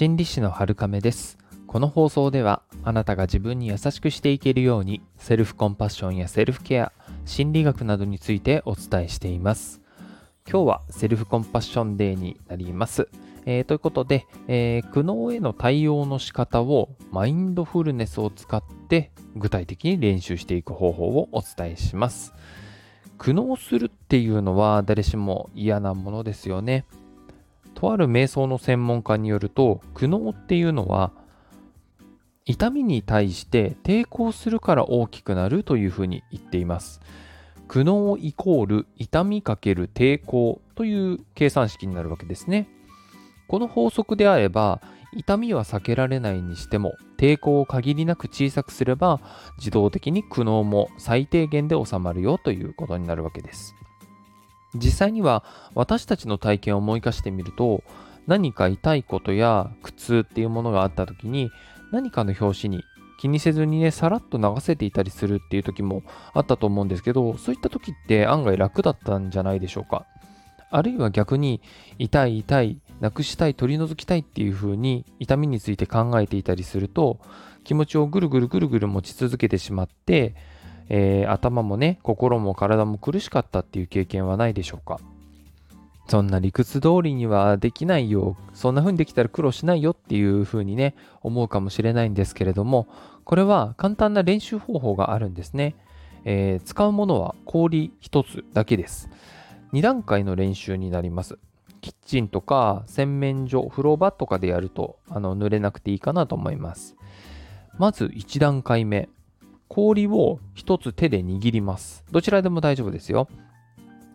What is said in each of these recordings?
心理師の春亀です。この放送ではあなたが自分に優しくしていけるようにセルフコンパッションやセルフケア、心理学などについてお伝えしています。今日はセルフコンパッションデーになります。えーということで、えー苦悩への対応の仕方をマインドフルネスを使って具体的に練習していく方法をお伝えします。苦悩するっていうのは誰しも嫌なものですよね。とある瞑想の専門家によると苦悩っていうのは痛みに対して抵抗するから大きくなるというふうに言っています。苦悩イコール痛みかける抵抗という計算式になるわけですね。この法則であれば痛みは避けられないにしても抵抗を限りなく小さくすれば自動的に苦悩も最低限で収まるよということになるわけです。実際には私たちの体験を思い返してみると何か痛いことや苦痛っていうものがあった時に何かの拍子に気にせずにねさらっと流せていたりするっていう時もあったと思うんですけどそういった時って案外楽だったんじゃないでしょうか。あるいは逆に痛い痛いなくしたい取り除きたいっていう風に痛みについて考えていたりすると気持ちをぐるぐるぐるぐる持ち続けてしまってえー頭もね心も体も苦しかったっていう経験はないでしょうか？そんな理屈通りにはできないよそんな風にできたら苦労しないよっていう風にね思うかもしれないんですけれどもこれは簡単な練習方法があるんですね、えー使うものは氷一つだけです。2段階の練習になります。キッチンとか洗面所風呂場とかでやるとあの濡れなくていいかなと思います。まず1段階目。氷を一つ手で握ります。どちらでも大丈夫ですよ。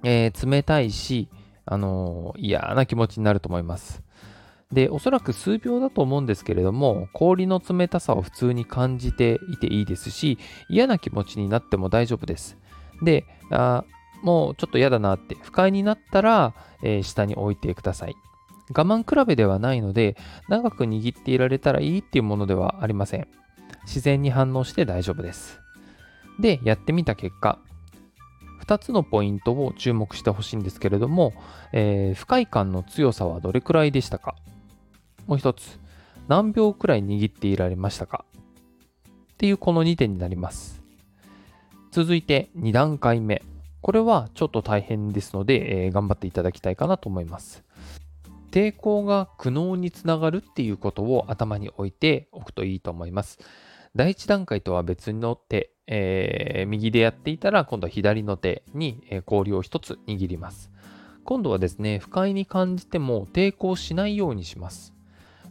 えー冷たいし、あのー嫌な気持ちになると思います。で、おそらく数秒だと思うんですけれども、氷の冷たさを普通に感じていていいですし、嫌な気持ちになっても大丈夫です。で、あもうちょっと嫌だなって、不快になったら、えー下に置いてください。我慢比べではないので、長く握っていられたらいいっていうものではありません。自然に反応して大丈夫です。で、やってみた結果、2つのポイントを注目してほしいんですけれども、えー不快感の強さはどれくらいでしたか？もう一つ、何秒くらい握っていられましたか？っていうこの2点になります。続いて2段階目。これはちょっと大変ですので、えー頑張っていただきたいかなと思います。抵抗が苦悩につながるっていうことを頭に置いておくといいと思います。第一段階とは別の手、えー右でやっていたら今度は左の手に氷を一つ握ります。今度はですね、不快に感じても抵抗しないようにします。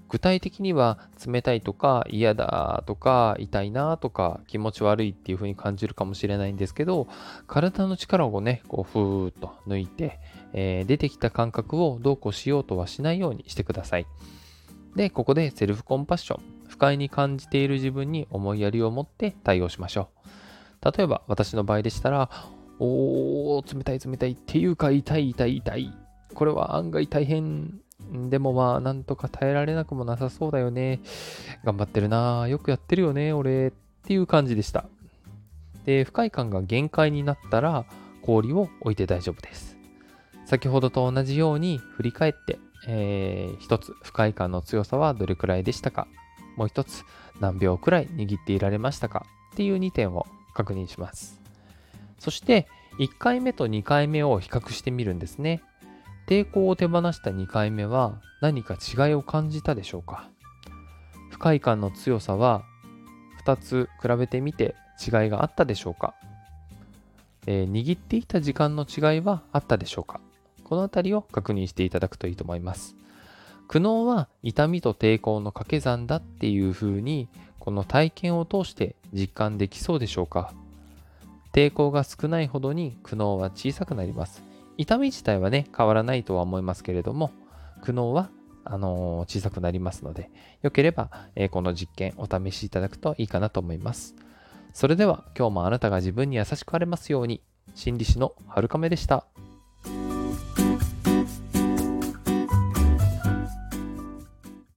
具体的には冷たいとか嫌だとか痛いなとか気持ち悪いっていう風に感じるかもしれないんですけど体の力をねこうふーっと抜いて、えー出てきた感覚をどうこうしようとはしないようにしてくださいでここでセルフコンパッション快に感じている自分に思いやりを持って対応しましょう例えば私の場合でしたらおー冷たい冷たいっていうか痛い痛い痛いこれは案外大変でもまあ、なんとか耐えられなくもなさそうだよね。頑張ってるなよくやってるよね、俺。っていう感じでした。で、不快感が限界になったら、氷を置いて大丈夫です。先ほどと同じように振り返って、えー一つ、不快感の強さはどれくらいでしたか？もう一つ、何秒くらい握っていられましたかっていう2点を確認します。そして、1回目と2回目を比較してみるんですね。抵抗を手放した2回目は何か違いを感じたでしょうか不快感の強さは2つ比べてみて違いがあったでしょうか、えー握っていた時間の違いはあったでしょうかこのあたりを確認していただくといいと思います苦悩は痛みと抵抗の掛け算だっていうふうにこの体験を通して実感できそうでしょうか？抵抗が少ないほどに苦悩は小さくなります痛み自体はね、変わらないとは思いますけれども、苦悩は、あのー小さくなりますので、よければ、えーこの実験お試しいただくといいかなと思います。それでは、今日もあなたが自分に優しくあれますように、心理師の春亀でした。